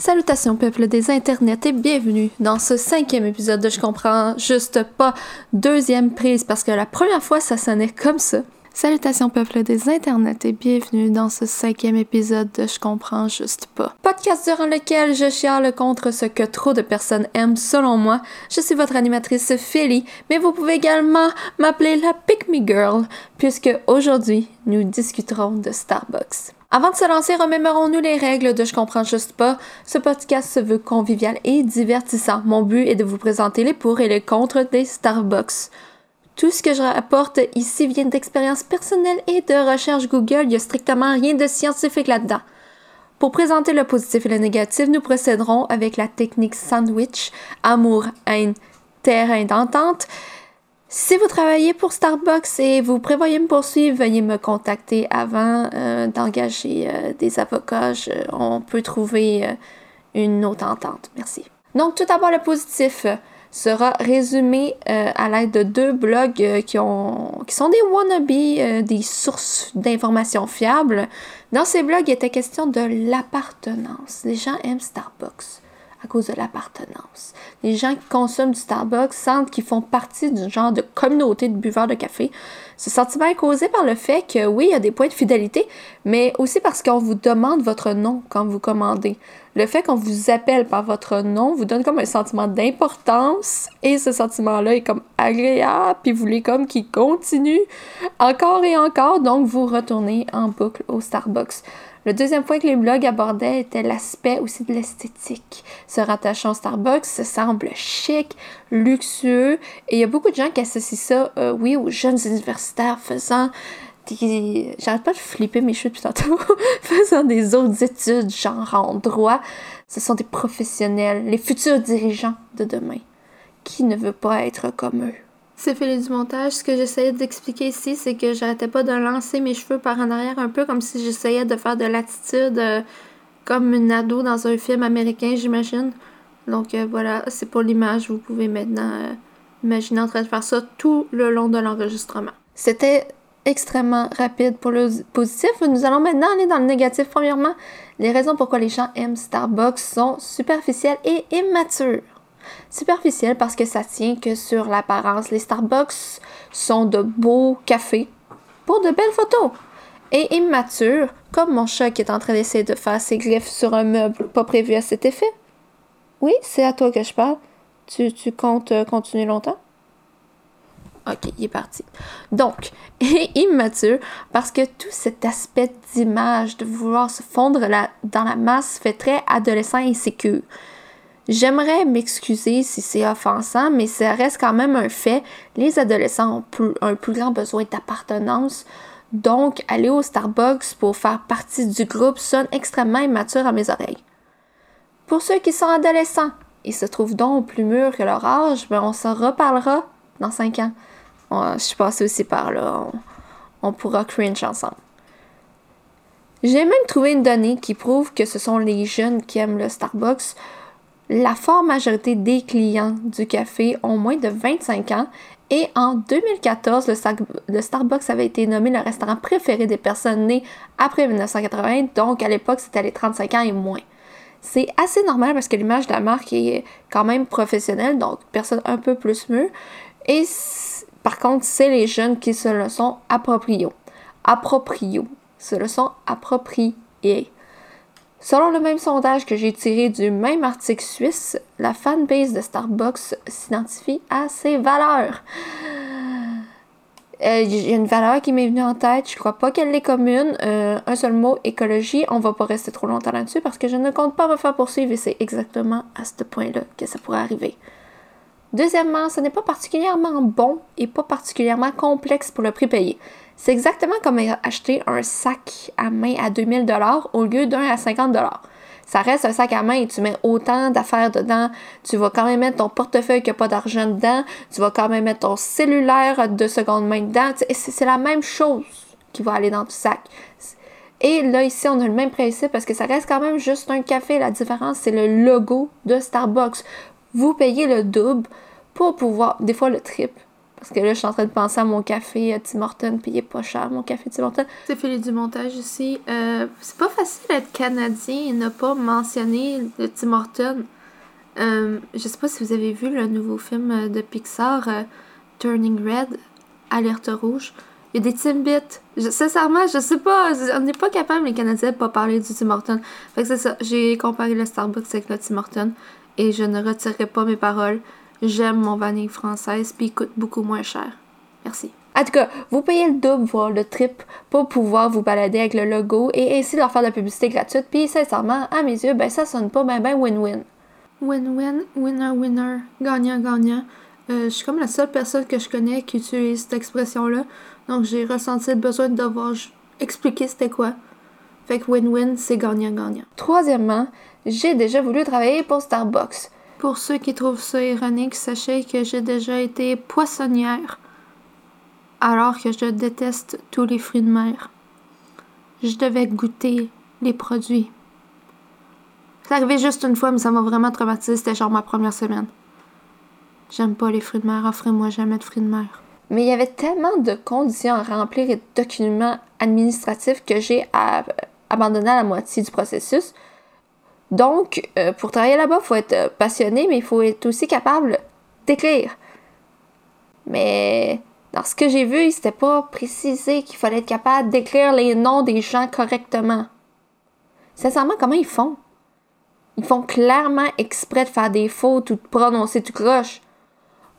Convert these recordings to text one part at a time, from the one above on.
Salutations peuple des internets et bienvenue dans ce cinquième épisode de Je comprends juste pas deuxième prise parce que la première fois ça sonnait comme ça. Salutations peuple des internets et bienvenue dans ce cinquième épisode de Je comprends juste pas. Podcast durant lequel je chiale contre ce que trop de personnes aiment selon moi. Je suis votre animatrice Philly, mais vous pouvez également m'appeler la Pick Me Girl puisque aujourd'hui nous discuterons de Starbucks. Avant de se lancer, remémorons-nous les règles de Je comprends juste pas. Ce podcast se veut convivial et divertissant. Mon but est de vous présenter les pour et les contre des Starbucks. Tout ce que je rapporte ici vient d'expériences personnelles et de recherches Google. Il n'y a strictement rien de scientifique là-dedans. Pour présenter le positif et le négatif, nous procéderons avec la technique sandwich, amour, haine, terrain d'entente. Si vous travaillez pour Starbucks et vous prévoyez me poursuivre, veuillez me contacter avant euh, d'engager euh, des avocats. on peut trouver euh, une autre entente. Merci. Donc, tout d'abord, le positif sera résumé à l'aide de deux blogs qui, qui sont des wannabes, des sources d'informations fiables. Dans ces blogs, il était question de l'appartenance. Les gens aiment Starbucks à cause de l'appartenance. Les gens qui consomment du Starbucks sentent qu'ils font partie d'une genre de communauté de buveurs de café. Ce sentiment est causé par le fait que oui, il y a des points de fidélité, mais aussi parce qu'on vous demande votre nom quand vous commandez. Le fait qu'on vous appelle par votre nom vous donne comme un sentiment d'importance et ce sentiment-là est comme agréable, puis vous voulez comme qu'il continue encore et encore, donc vous retournez en boucle au Starbucks. Le deuxième point que les blogs abordaient était l'aspect aussi de l'esthétique. Se rattachant Starbucks, ça semble chic, luxueux, et il y a beaucoup de gens qui associent ça, euh, oui, aux jeunes universitaires faisant des... J'arrête pas de flipper mes cheveux depuis tantôt. faisant des autres études, genre en droit. Ce sont des professionnels, les futurs dirigeants de demain. Qui ne veut pas être comme eux? C'est Philippe du montage. Ce que j'essayais d'expliquer ici, c'est que j'arrêtais pas de lancer mes cheveux par en arrière un peu comme si j'essayais de faire de l'attitude euh, comme une ado dans un film américain, j'imagine. Donc euh, voilà, c'est pour l'image. Vous pouvez maintenant euh, imaginer en train de faire ça tout le long de l'enregistrement. C'était extrêmement rapide pour le positif. Nous allons maintenant aller dans le négatif. Premièrement, les raisons pourquoi les gens aiment Starbucks sont superficielles et immatures. Superficiel parce que ça tient que sur l'apparence. Les Starbucks sont de beaux cafés pour de belles photos. Et immature, comme mon chat qui est en train d'essayer de faire ses griffes sur un meuble pas prévu à cet effet. Oui, c'est à toi que je parle. Tu, tu comptes euh, continuer longtemps? Ok, il est parti. Donc, immature, parce que tout cet aspect d'image, de vouloir se fondre dans la masse, fait très adolescent et insécure. J'aimerais m'excuser si c'est offensant, mais ça reste quand même un fait. Les adolescents ont un plus grand besoin d'appartenance. Donc, aller au Starbucks pour faire partie du groupe sonne extrêmement immature à mes oreilles. Pour ceux qui sont adolescents et se trouvent donc plus mûrs que leur âge, ben on s'en reparlera dans 5 ans. je suis passée aussi par là. On, on pourra cringe ensemble. J'ai même trouvé une donnée qui prouve que ce sont les jeunes qui aiment le Starbucks la forte majorité des clients du café ont moins de 25 ans et en 2014, le, Starbucks avait été nommé le restaurant préféré des personnes nées après 1980, donc à l'époque c'était les 35 ans et moins. C'est assez normal parce que l'image de la marque est quand même professionnelle, donc personne un peu plus mieux. Et par contre, c'est les jeunes qui se le sont appropriés. Appropriés. Se le sont appropriés. Selon le même sondage que j'ai tiré du même article suisse, la fanbase de Starbucks s'identifie à ses valeurs. Euh, il y a une valeur qui m'est venue en tête, je crois pas qu'elle est commune. Euh, un seul mot, écologie. On va pas rester trop longtemps là-dessus parce que je ne compte pas me faire poursuivre et c'est exactement à ce point-là que ça pourrait arriver. Deuxièmement, ce n'est pas particulièrement bon et pas particulièrement complexe pour le prix payé. C'est exactement comme acheter un sac à main à 2000 dollars au lieu d'un à 50 dollars. Ça reste un sac à main et tu mets autant d'affaires dedans. Tu vas quand même mettre ton portefeuille qui n'a pas d'argent dedans. Tu vas quand même mettre ton cellulaire de seconde main dedans. C'est la même chose qui va aller dans ton sac. Et là, ici, on a le même principe parce que ça reste quand même juste un café. La différence, c'est le logo de Starbucks. Vous payez le double pour pouvoir, des fois le triple, Parce que là, je suis en train de penser à mon café à Tim Hortons, puis il est pas cher, mon café Tim Hortons. C'est Philippe du montage ici. Euh, c'est pas facile d'être canadien et ne pas mentionner le Tim Hortons. Euh, je sais pas si vous avez vu le nouveau film de Pixar, euh, Turning Red, Alerte Rouge. Il y a des Timbits. Sincèrement, je sais pas. On n'est pas capable, les Canadiens, de pas parler du Tim Hortons. Fait que c'est ça. J'ai comparé le Starbucks avec le Tim Hortons et je ne retirerai pas mes paroles. J'aime mon vanille française puis il coûte beaucoup moins cher. Merci. En tout cas, vous payez le double, voire le triple, pour pouvoir vous balader avec le logo et ainsi leur faire de la publicité gratuite. Puis sincèrement, à mes yeux, ben ça sonne pas ben ben win-win. Win-win, winner-winner, gagnant-gagnant. Euh, je suis comme la seule personne que je connais qui utilise cette expression-là. Donc j'ai ressenti le besoin de devoir expliquer c'était quoi. Fait que win-win, c'est gagnant-gagnant. Troisièmement, j'ai déjà voulu travailler pour Starbucks. Pour ceux qui trouvent ça ironique, sachez que j'ai déjà été poissonnière alors que je déteste tous les fruits de mer. Je devais goûter les produits. C'est arrivé juste une fois, mais ça m'a vraiment traumatisé. C'était genre ma première semaine. J'aime pas les fruits de mer. Offrez-moi jamais de fruits de mer. Mais il y avait tellement de conditions à remplir et de documents administratifs que j'ai abandonné la moitié du processus. Donc, euh, pour travailler là-bas, il faut être euh, passionné, mais il faut être aussi capable d'écrire. Mais dans ce que j'ai vu, c'était pas précisé qu'il fallait être capable d'écrire les noms des gens correctement. Sincèrement, comment ils font? Ils font clairement exprès de faire des fautes ou de prononcer tout croche.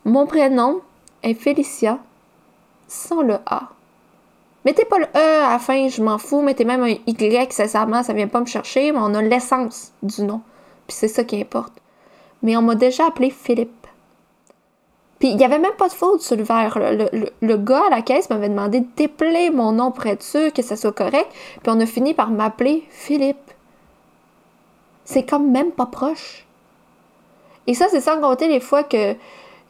Mon prénom est Félicia sans le A. Mettez pas le E à la fin, je m'en fous. Mettez même un Y, sincèrement, ça vient pas me chercher, mais on a l'essence du nom. Puis c'est ça qui importe. Mais on m'a déjà appelé Philippe. Puis il y avait même pas de faute sur le verre. Le, le, gars à la caisse m'avait demandé de déplayer mon nom pour être sûr que ça soit correct. Puis on a fini par m'appeler Philippe. C'est comme même pas proche. Et ça, c'est sans compter les fois que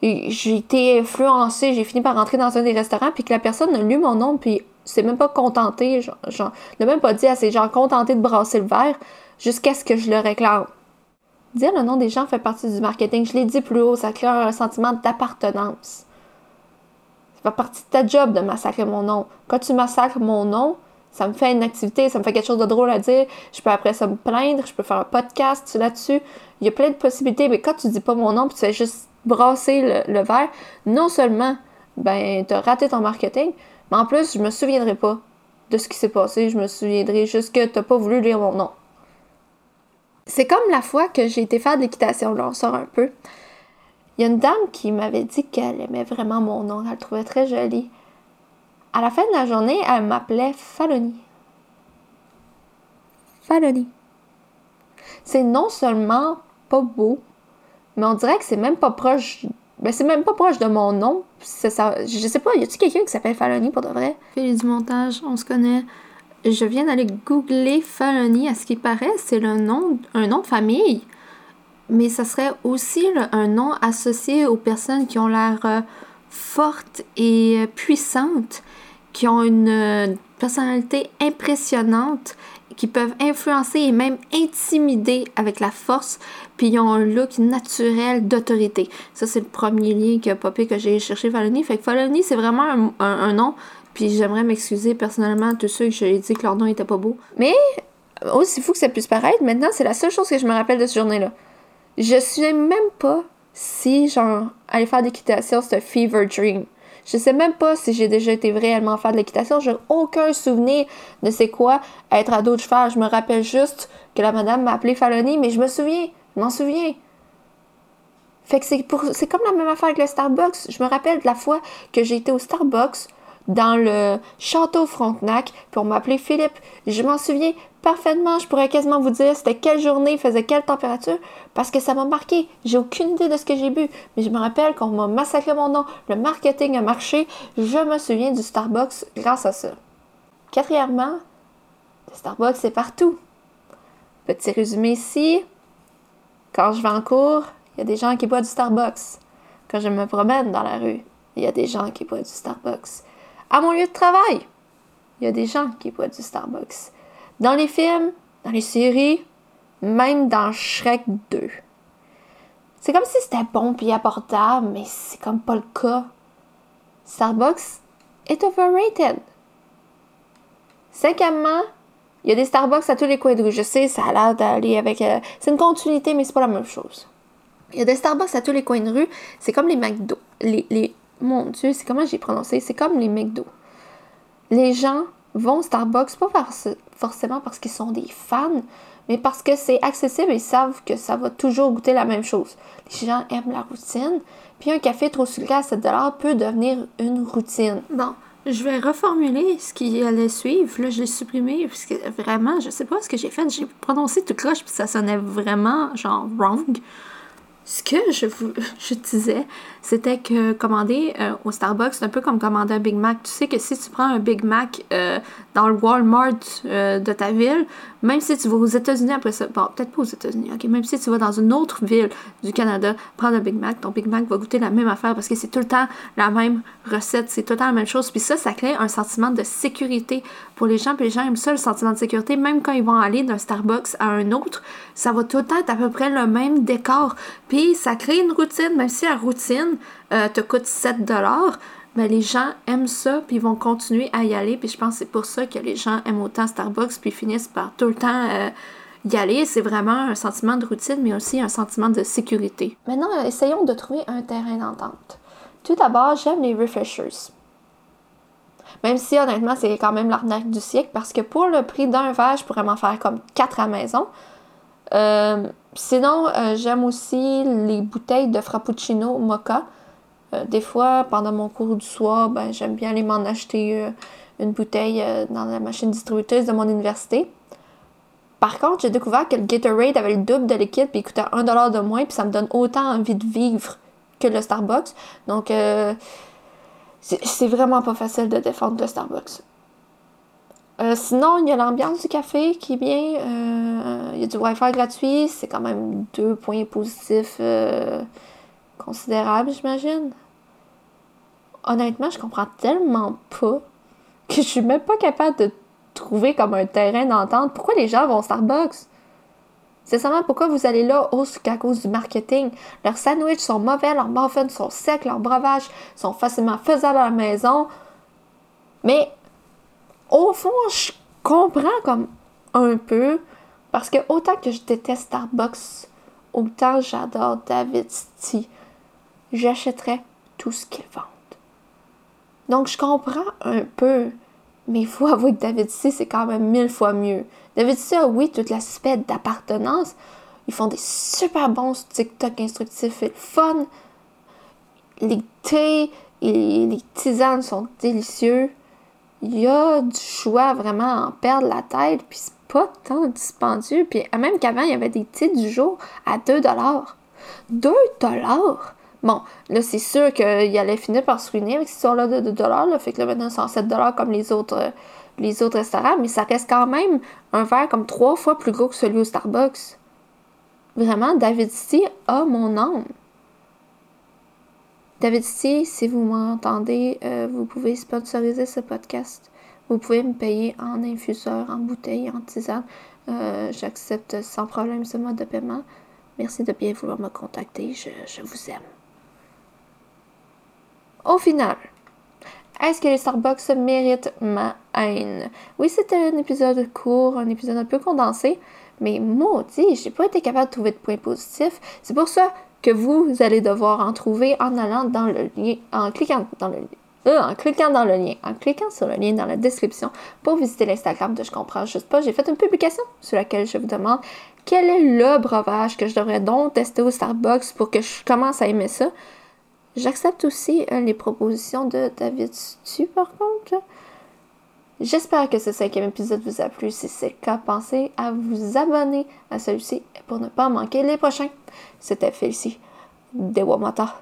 j'ai été influencée, j'ai fini par rentrer dans un des restaurants, puis que la personne a lu mon nom, puis s'est même pas contenté, genre, genre n'a même pas dit à ces gens contenté de brasser le verre jusqu'à ce que je le réclame. Dire le nom des gens fait partie du marketing. Je l'ai dit plus haut, ça crée un sentiment d'appartenance. Ça fait partie de ta job de massacrer mon nom. Quand tu massacres mon nom, ça me fait une activité, ça me fait quelque chose de drôle à dire. Je peux après ça me plaindre, je peux faire un podcast là-dessus. Il y a plein de possibilités, mais quand tu dis pas mon nom, puis tu fais juste brasser le, verre, non seulement ben as raté ton marketing, mais en plus je me souviendrai pas de ce qui s'est passé, je me souviendrai juste que t'as pas voulu lire mon nom. C'est comme la fois que j'ai été faire de l'équitation, là on sort un peu. Il y a une dame qui m'avait dit qu'elle aimait vraiment mon nom, elle le trouvait très joli. À la fin de la journée, elle m'appelait Faloni. Faloni. C'est non seulement pas beau, mais on dirait que c'est même pas proche. Ben, c'est même pas proche de mon nom. Ça, je sais pas, y a-tu quelqu'un qui s'appelle Faloni pour de vrai? Félix du montage, on se connaît. Je viens d'aller googler Faloni. À ce qui paraît, c'est nom, un nom de famille. Mais ça serait aussi un nom associé aux personnes qui ont l'air euh, fortes et euh, puissantes, qui ont une euh, personnalité impressionnante qui peuvent influencer et même intimider avec la force, puis ils ont un look naturel d'autorité. Ça, c'est le premier lien qui a popé que j'ai cherché Faloni. Fait que Faloni, c'est vraiment un, nom, puis j'aimerais m'excuser personnellement à tous ceux que j'ai dit que leur nom était pas beau. Mais, aussi fou que ça puisse paraître, maintenant, c'est la seule chose que je me rappelle de ce journée-là. Je sais même pas si, genre, aller faire d'équitation, c'est un fever dream. Je sais même pas si j'ai déjà été réellement faire de l'équitation. J'ai aucun souvenir de c'est quoi être ado de cheval. Je me rappelle juste que la madame m'a appelé Faloni, mais je me souviens. Je m'en souviens. Fait que c'est, c'est comme la même affaire avec le Starbucks. Je me rappelle de la fois que j'ai été au Starbucks dans le château Frontenac, pour m'appeler Philippe. Je m'en souviens parfaitement, je pourrais quasiment vous dire c'était quelle journée, faisait quelle température, parce que ça m'a marqué. J'ai aucune idée de ce que j'ai bu, mais je me rappelle qu'on m'a massacré mon nom, le marketing a marché, je me souviens du Starbucks grâce à ça. Quatrièmement, le Starbucks c'est partout. Petit résumé ici, quand je vais en cours, il y a des gens qui boivent du Starbucks. Quand je me promène dans la rue, il y a des gens qui boivent du Starbucks. À mon lieu de travail, il y a des gens qui boivent du Starbucks. Dans les films, dans les séries, même dans Shrek 2. C'est comme si c'était bon puis abordable, mais c'est comme pas le cas. Starbucks est overrated. Cinquièmement, il y a des Starbucks à tous les coins de rue. Je sais, ça a l'air d'aller avec. Euh, c'est une continuité, mais c'est pas la même chose. Il y a des Starbucks à tous les coins de rue. C'est comme les McDo. Les, les, mon Dieu, c'est comment j'ai prononcé? C'est comme les McDo. Les gens vont au Starbucks pas forcément parce qu'ils sont des fans, mais parce que c'est accessible et ils savent que ça va toujours goûter la même chose. Les gens aiment la routine, puis un café trop sucré à 7 peut devenir une routine. Bon, je vais reformuler ce qui allait suivre. Là, je l'ai supprimé parce que vraiment, je sais pas ce que j'ai fait. J'ai prononcé tout croche puis ça sonnait vraiment genre wrong. Ce que je vous je disais, c'était que commander euh, au Starbucks, c'est un peu comme commander un Big Mac. Tu sais que si tu prends un Big Mac euh, dans le Walmart euh, de ta ville, même si tu vas aux États-Unis après ça, bon, peut-être pas aux États-Unis, ok, même si tu vas dans une autre ville du Canada, prendre un Big Mac, ton Big Mac va goûter la même affaire parce que c'est tout le temps la même recette, c'est tout le temps la même chose. Puis ça, ça crée un sentiment de sécurité pour les gens. Puis les gens aiment ça, le sentiment de sécurité, même quand ils vont aller d'un Starbucks à un autre, ça va tout le temps être à peu près le même décor. Puis ça crée une routine, même si la routine euh, te coûte 7 ben, les gens aiment ça, puis ils vont continuer à y aller. Puis je pense que c'est pour ça que les gens aiment autant Starbucks, puis finissent par tout le temps euh, y aller. C'est vraiment un sentiment de routine, mais aussi un sentiment de sécurité. Maintenant, essayons de trouver un terrain d'entente. Tout d'abord, j'aime les refreshers. Même si honnêtement, c'est quand même l'arnaque du siècle, parce que pour le prix d'un verre, je pourrais m'en faire comme 4 à maison. Euh, sinon, euh, j'aime aussi les bouteilles de Frappuccino Mocha. Euh, des fois, pendant mon cours du soir, ben, j'aime bien aller m'en acheter euh, une bouteille euh, dans la machine distributrice de mon université. Par contre, j'ai découvert que le Gatorade avait le double de liquide puis il coûtait 1$ de moins puis ça me donne autant envie de vivre que le Starbucks. Donc, c'est vraiment pas facile de défendre le Starbucks. sinon, il y a l'ambiance du café qui est bien. il y a du Wi-Fi gratuit. C'est quand même deux points positifs considérables, j'imagine honnêtement, je comprends tellement pas que je suis même pas capable de trouver comme un terrain d'entente. Pourquoi les gens vont Starbucks? C'est seulement pourquoi vous allez là aussi qu'à cause du marketing. Leurs sandwichs sont mauvais, leurs muffins sont secs, leurs breuvages sont facilement faisables à la maison. Mais au fond, je comprends comme un peu parce que autant que je déteste Starbucks, autant j'adore David City. J'achèterais tout ce qu'ils vendent. Donc, je comprends un peu, mais il faut avouer que David C, c'est quand même mille fois mieux. David C a, oui, tout l'aspect d'appartenance. Ils font des super bons TikTok instructifs et fun. Les thés et les tisanes sont délicieux. Il y a du choix vraiment à en perdre la tête, puis c'est pas tant dispendieux. Puis même qu'avant, il y avait des thés du jour à 2 dollars. 2 dollars! Bon, là, c'est sûr qu'il allait finir par se ruiner avec cette histoire-là de 2 Là, fait que là, maintenant, c'est 7 comme les autres, euh, les autres restaurants, mais ça reste quand même un verre comme trois fois plus gros que celui au Starbucks. Vraiment, David City a mon âme. David City, si vous m'entendez, euh, vous pouvez sponsoriser ce podcast. Vous pouvez me payer en infuseur, en bouteille, en tisane. Euh, j'accepte sans problème ce mode de paiement. Merci de bien vouloir me contacter. je vous aime. Au final, est-ce que les Starbucks méritent ma haine? Oui, c'était un épisode court, un épisode un peu condensé, mais maudit, j'ai pas été capable de trouver de points positifs. C'est pour ça que vous allez devoir en trouver en allant dans le lien, en cliquant dans le euh, en cliquant dans le lien, en cliquant sur le lien dans la description pour visiter l'Instagram de Je comprends juste pas. J'ai fait une publication sur laquelle je vous demande quel est le breuvage que je devrais donc tester au Starbucks pour que je commence à aimer ça. J'accepte aussi euh, les propositions de David Stu, par contre. J'espère que ce cinquième épisode vous a plu. Si c'est le cas, pensez à vous abonner à celui-ci pour ne pas manquer les prochains. C'était Félicie. Dewamata.